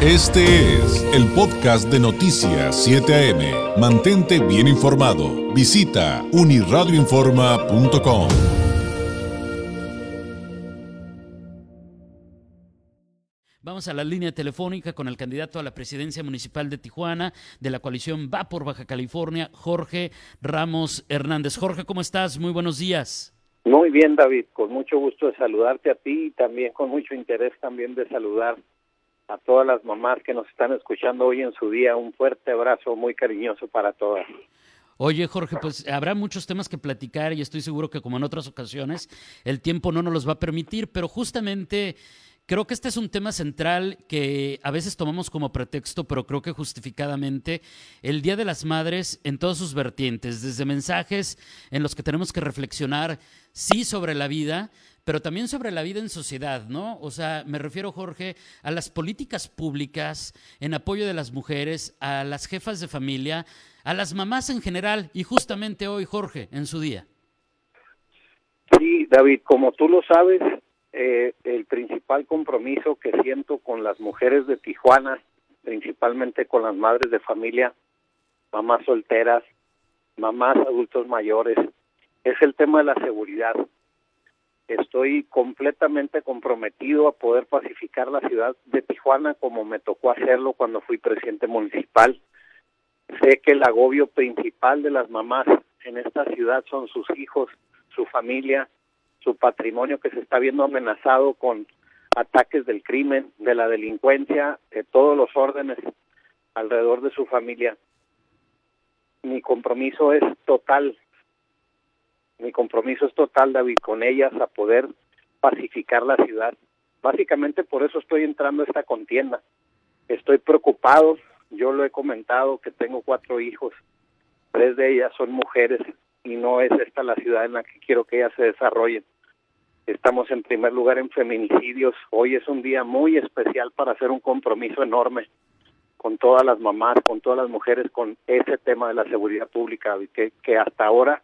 Este es el podcast de Noticias 7 AM. Mantente bien informado. Visita uniradioinforma.com. Vamos a la línea telefónica con el candidato a la presidencia municipal de Tijuana de la coalición Va por Baja California, Jorge Ramos Hernández. Jorge, ¿cómo estás? Muy buenos días. Muy bien, David. Con mucho gusto de saludarte a ti y también con mucho interés también de saludar a todas las mamás que nos están escuchando hoy en su día. Un fuerte abrazo muy cariñoso para todas. Oye, Jorge, pues habrá muchos temas que platicar y estoy seguro que como en otras ocasiones el tiempo no nos los va a permitir, pero justamente creo que este es un tema central que a veces tomamos como pretexto, pero creo que justificadamente el Día de las Madres en todas sus vertientes, desde mensajes en los que tenemos que reflexionar, sí, sobre la vida, pero también sobre la vida en sociedad, ¿no? O sea, me refiero, Jorge, a las políticas públicas en apoyo de las mujeres, a las jefas de familia, a las mamás en general, y justamente hoy, Jorge, en su día. Sí, David, como tú lo sabes, eh, el principal compromiso que siento con las mujeres de Tijuana, principalmente con las madres de familia, mamás solteras, mamás adultos mayores, es el tema de la seguridad estoy completamente comprometido a poder pacificar la ciudad de Tijuana como me tocó hacerlo cuando fui presidente municipal. Sé que el agobio principal de las mamás en esta ciudad son sus hijos, su familia, su patrimonio que se está viendo amenazado con ataques del crimen, de la delincuencia, de todos los órdenes alrededor de su familia. Mi compromiso es total mi compromiso es total, David, con ellas a poder pacificar la ciudad. Básicamente por eso estoy entrando a esta contienda. Estoy preocupado, yo lo he comentado que tengo cuatro hijos, tres de ellas son mujeres y no es esta la ciudad en la que quiero que ellas se desarrollen. Estamos en primer lugar en feminicidios. Hoy es un día muy especial para hacer un compromiso enorme con todas las mamás, con todas las mujeres, con ese tema de la seguridad pública, que, que hasta ahora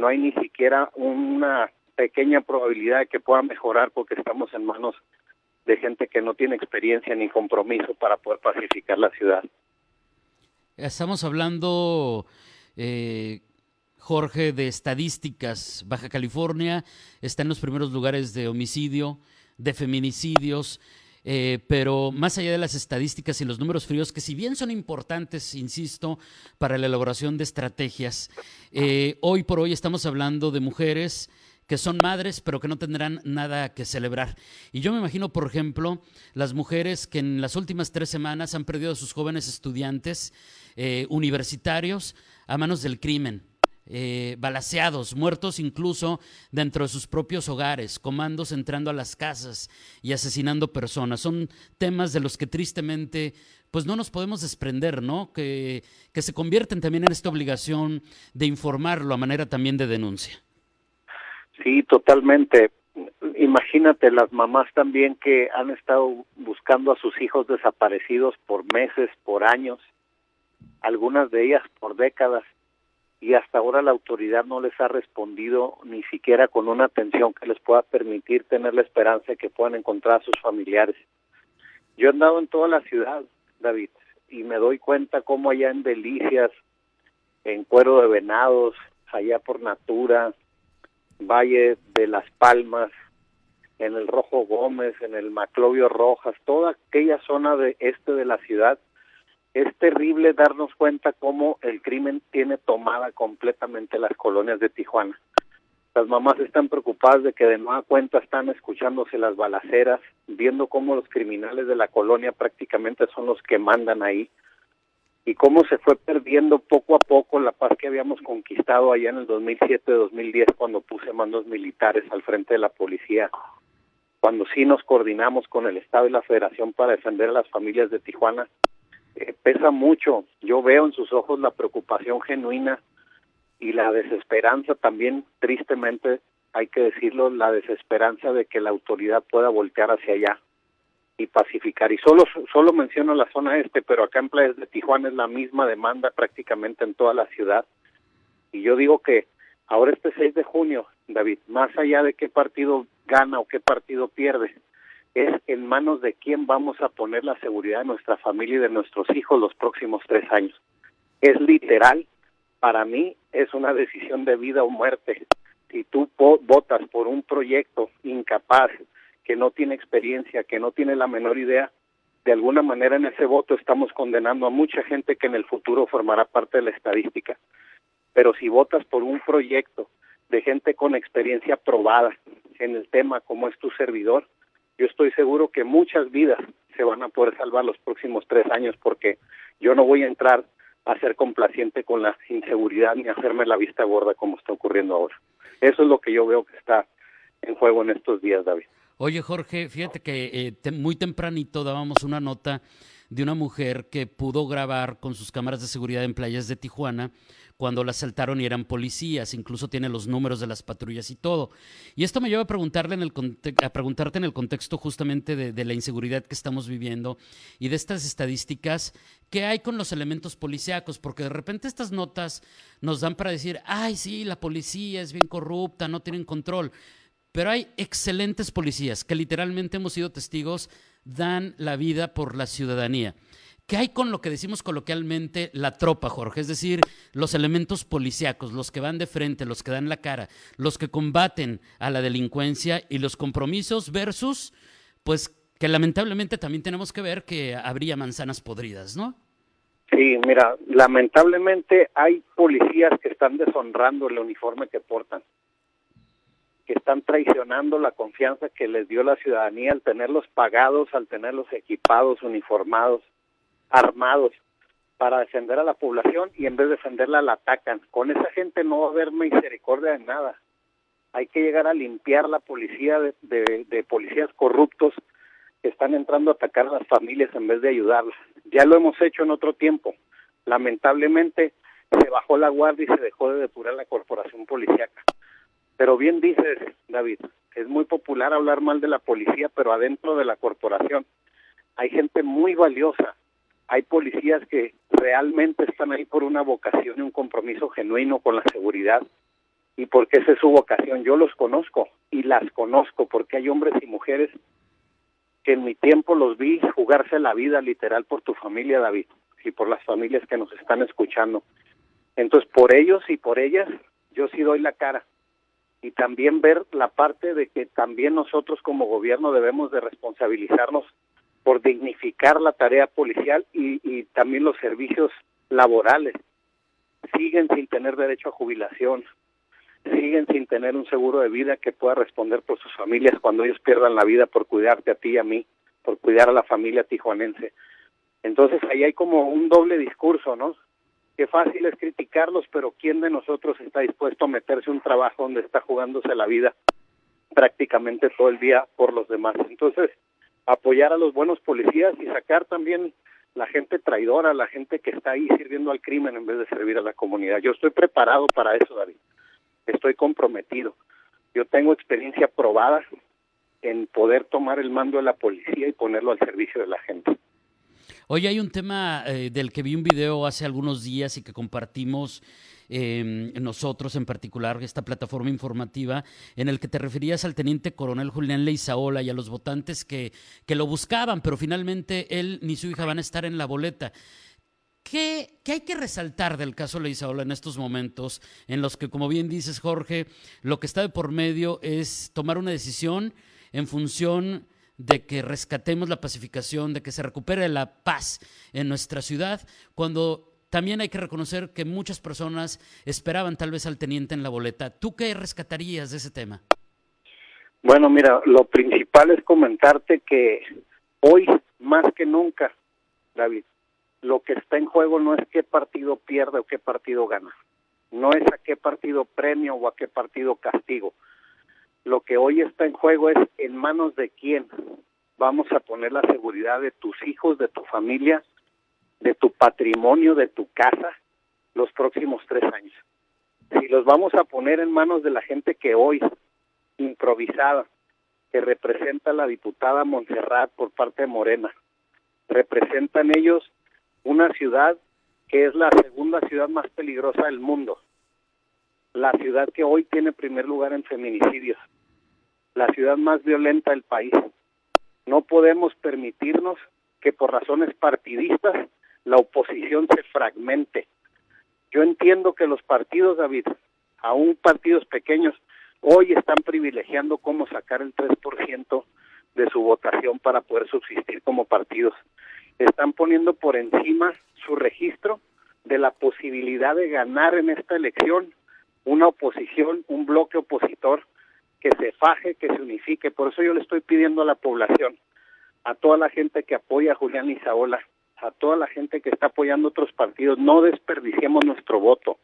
no hay ni siquiera una pequeña probabilidad de que pueda mejorar porque estamos en manos de gente que no tiene experiencia ni compromiso para poder pacificar la ciudad. Estamos hablando, eh, Jorge, de estadísticas. Baja California está en los primeros lugares de homicidio, de feminicidios. Eh, pero más allá de las estadísticas y los números fríos, que si bien son importantes, insisto, para la elaboración de estrategias, eh, hoy por hoy estamos hablando de mujeres que son madres, pero que no tendrán nada que celebrar. Y yo me imagino, por ejemplo, las mujeres que en las últimas tres semanas han perdido a sus jóvenes estudiantes eh, universitarios a manos del crimen eh, balaseados, muertos incluso dentro de sus propios hogares, comandos entrando a las casas y asesinando personas. Son temas de los que tristemente pues no nos podemos desprender, ¿no? Que, que se convierten también en esta obligación de informarlo a manera también de denuncia. Sí, totalmente. Imagínate las mamás también que han estado buscando a sus hijos desaparecidos por meses, por años, algunas de ellas por décadas y hasta ahora la autoridad no les ha respondido ni siquiera con una atención que les pueda permitir tener la esperanza de que puedan encontrar a sus familiares. Yo he andado en toda la ciudad, David, y me doy cuenta cómo allá en Delicias, en Cuero de Venados, allá por Natura, Valle de las Palmas, en el Rojo Gómez, en el Maclovio Rojas, toda aquella zona de este de la ciudad, es terrible darnos cuenta cómo el crimen tiene tomada completamente las colonias de Tijuana. Las mamás están preocupadas de que de nueva cuenta están escuchándose las balaceras, viendo cómo los criminales de la colonia prácticamente son los que mandan ahí y cómo se fue perdiendo poco a poco la paz que habíamos conquistado allá en el 2007-2010 cuando puse mandos militares al frente de la policía, cuando sí nos coordinamos con el Estado y la Federación para defender a las familias de Tijuana eh, pesa mucho. Yo veo en sus ojos la preocupación genuina y la desesperanza también, tristemente, hay que decirlo, la desesperanza de que la autoridad pueda voltear hacia allá y pacificar. Y solo, solo menciono la zona este, pero acá en Playas de Tijuana es la misma demanda prácticamente en toda la ciudad. Y yo digo que ahora este 6 de junio, David, más allá de qué partido gana o qué partido pierde, es en manos de quién vamos a poner la seguridad de nuestra familia y de nuestros hijos los próximos tres años. Es literal, para mí es una decisión de vida o muerte. Si tú votas por un proyecto incapaz, que no tiene experiencia, que no tiene la menor idea, de alguna manera en ese voto estamos condenando a mucha gente que en el futuro formará parte de la estadística. Pero si votas por un proyecto de gente con experiencia probada en el tema como es tu servidor, yo estoy seguro que muchas vidas se van a poder salvar los próximos tres años porque yo no voy a entrar a ser complaciente con la inseguridad ni hacerme la vista gorda como está ocurriendo ahora. Eso es lo que yo veo que está en juego en estos días, David. Oye, Jorge, fíjate que eh, muy tempranito dábamos una nota de una mujer que pudo grabar con sus cámaras de seguridad en playas de Tijuana cuando la asaltaron y eran policías, incluso tiene los números de las patrullas y todo. Y esto me lleva a, preguntarle en el a preguntarte en el contexto justamente de, de, la inseguridad que estamos viviendo y de estas estadísticas, ¿qué hay con los elementos policíacos? Porque de repente estas notas nos dan para decir, ay, sí, la policía es bien corrupta, no tienen control. Pero hay excelentes policías que literalmente hemos sido testigos, dan la vida por la ciudadanía. ¿Qué hay con lo que decimos coloquialmente la tropa, Jorge? Es decir, los elementos policíacos, los que van de frente, los que dan la cara, los que combaten a la delincuencia y los compromisos versus, pues que lamentablemente también tenemos que ver que habría manzanas podridas, ¿no? Sí, mira, lamentablemente hay policías que están deshonrando el uniforme que portan que están traicionando la confianza que les dio la ciudadanía al tenerlos pagados, al tenerlos equipados, uniformados, armados para defender a la población y en vez de defenderla la atacan. Con esa gente no va a haber misericordia de nada. Hay que llegar a limpiar la policía de, de policías corruptos que están entrando a atacar a las familias en vez de ayudarlas. Ya lo hemos hecho en otro tiempo. Lamentablemente se bajó la guardia y se dejó de depurar la corporación policíaca. Pero bien dices, David, es muy popular hablar mal de la policía, pero adentro de la corporación hay gente muy valiosa. Hay policías que realmente están ahí por una vocación y un compromiso genuino con la seguridad y porque esa es su vocación. Yo los conozco y las conozco porque hay hombres y mujeres que en mi tiempo los vi jugarse la vida literal por tu familia, David, y por las familias que nos están escuchando. Entonces, por ellos y por ellas, yo sí doy la cara y también ver la parte de que también nosotros como gobierno debemos de responsabilizarnos por dignificar la tarea policial y, y también los servicios laborales. Siguen sin tener derecho a jubilación, siguen sin tener un seguro de vida que pueda responder por sus familias cuando ellos pierdan la vida por cuidarte a ti y a mí, por cuidar a la familia tijuanense. Entonces ahí hay como un doble discurso, ¿no? Qué fácil es criticarlos, pero ¿quién de nosotros está dispuesto a meterse un trabajo donde está jugándose la vida prácticamente todo el día por los demás? Entonces, apoyar a los buenos policías y sacar también la gente traidora, la gente que está ahí sirviendo al crimen en vez de servir a la comunidad. Yo estoy preparado para eso, David. Estoy comprometido. Yo tengo experiencia probada en poder tomar el mando de la policía y ponerlo al servicio de la gente. Hoy hay un tema eh, del que vi un video hace algunos días y que compartimos em, nosotros en particular, esta plataforma informativa, en el que te referías al teniente coronel Julián Leizaola y a los votantes que, que lo buscaban, pero finalmente él ni su hija van a estar en la boleta. ¿Qué, ¿Qué, hay que resaltar del caso Leizaola en estos momentos en los que, como bien dices, Jorge, lo que está de por medio es tomar una decisión en función de que rescatemos la pacificación, de que se recupere la paz en nuestra ciudad, cuando también hay que reconocer que muchas personas esperaban tal vez al teniente en la boleta. ¿Tú qué rescatarías de ese tema? Bueno, mira, lo principal es comentarte que hoy, más que nunca, David, lo que está en juego no es qué partido pierde o qué partido gana. No es a qué partido premio o a qué partido castigo lo que hoy está en juego es en manos de quién vamos a poner la seguridad de tus hijos, de tu familia, de tu patrimonio, de tu casa, los próximos tres años. Si los vamos a poner en manos de la gente que hoy, improvisada, que representa la diputada Montserrat por parte de Morena, representan ellos una ciudad que es la segunda ciudad más peligrosa del mundo, la ciudad que hoy tiene primer lugar en feminicidios, la ciudad más violenta del país, No podemos permitirnos que por razones partidistas la oposición se fragmente. Yo entiendo que los partidos, David, aún partidos pequeños, hoy están privilegiando cómo sacar el 3% de su votación para poder subsistir como partidos. Están poniendo por encima su registro de la posibilidad de ganar en esta elección una oposición, un bloque opositor que se faje, que se unifique. Por eso yo le estoy pidiendo a la población, a toda la gente que apoya a Julián Izaola, a toda la gente que está apoyando otros partidos, no desperdiciemos nuestro voto.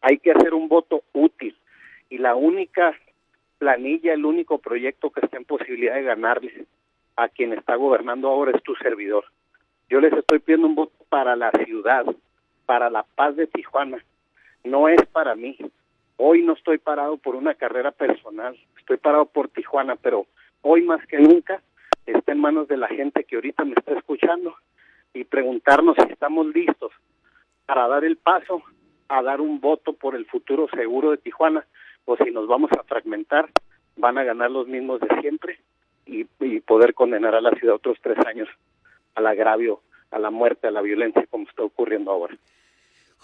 Hay que hacer un voto útil y la única planilla, el único proyecto que está en posibilidad de ganarle a quien está gobernando ahora es tu servidor. Yo les estoy pidiendo un voto para la ciudad, para la paz de Tijuana. No es para mí. Hoy no estoy parado por una carrera personal, estoy parado por Tijuana, pero hoy más que nunca está en manos de la gente que ahorita me está escuchando y preguntarnos si estamos listos para dar el paso a dar un voto por el futuro seguro de Tijuana o si nos vamos a fragmentar, van a ganar los mismos de siempre y, y poder condenar a la ciudad otros tres años al agravio, a la muerte, a la violencia como está ocurriendo ahora.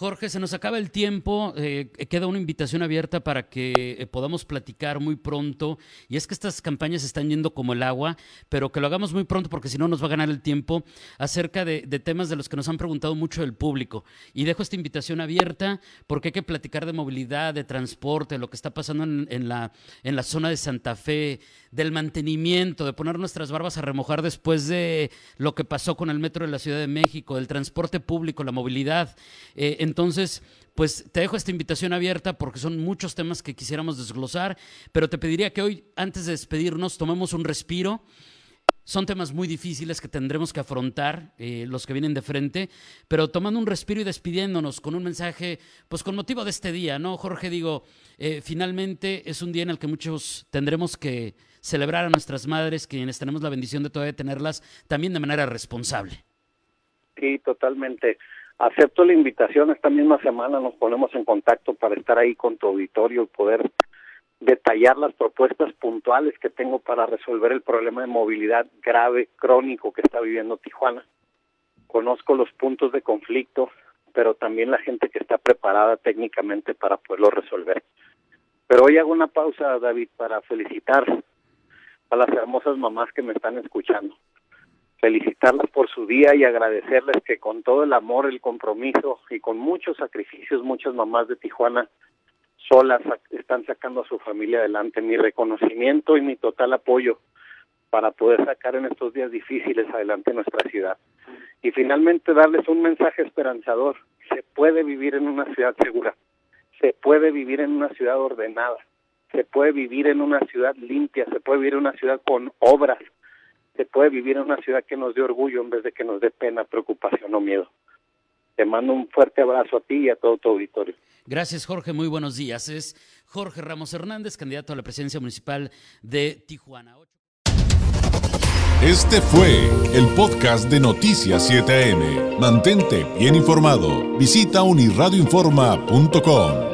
Jorge, se nos acaba el tiempo. Eh, queda una invitación abierta para que eh, podamos platicar muy pronto. Y es que estas campañas están yendo como el agua, pero que lo hagamos muy pronto porque si no nos va a ganar el tiempo acerca de, temas de los que nos han preguntado mucho el público. Y dejo esta invitación abierta porque hay que platicar de movilidad, de transporte, lo que está pasando en, la, en la zona de Santa Fe, del mantenimiento, de poner nuestras barbas a remojar después de lo que pasó con el metro de la Ciudad de México, del transporte público, la movilidad. Eh, entonces, pues te dejo esta invitación abierta porque son muchos temas que quisiéramos desglosar, pero te pediría que hoy, antes de despedirnos, tomemos un respiro. Son temas muy difíciles que tendremos que afrontar eh, los que vienen de frente, pero tomando un respiro y despidiéndonos con un mensaje, pues con motivo de este día, ¿no? Jorge, digo, eh, finalmente es un día en el que muchos tendremos que celebrar a nuestras madres, quienes tenemos la bendición de todavía tenerlas, también de manera responsable. Sí, totalmente. Acepto la invitación, esta misma semana nos ponemos en contacto para estar ahí con tu auditorio y poder detallar las propuestas puntuales que tengo para resolver el problema de movilidad grave, crónico que está viviendo Tijuana. Conozco los puntos de conflicto, pero también la gente que está preparada técnicamente para poderlo resolver. Pero hoy hago una pausa, David, para felicitar a las hermosas mamás que me están escuchando felicitarlas por su día y agradecerles que con todo el amor, el compromiso y con muchos sacrificios, muchas mamás de Tijuana solas están sacando a su familia adelante. Mi reconocimiento y mi total apoyo para poder sacar en estos días difíciles adelante nuestra ciudad. Y finalmente darles un mensaje esperanzador. Se puede vivir en una ciudad segura, se puede vivir en una ciudad ordenada, se puede vivir en una ciudad limpia, se puede vivir en una ciudad con obras, se puede vivir en una ciudad que nos dé orgullo en vez de que nos dé pena, preocupación o miedo. Te mando un fuerte abrazo a ti y a todo tu auditorio. Gracias, Jorge. Muy buenos días. Es Jorge Ramos Hernández, candidato a la presidencia municipal de Tijuana. Este fue el podcast de Noticias 7am. Mantente bien informado. Visita unirradioinforma.com.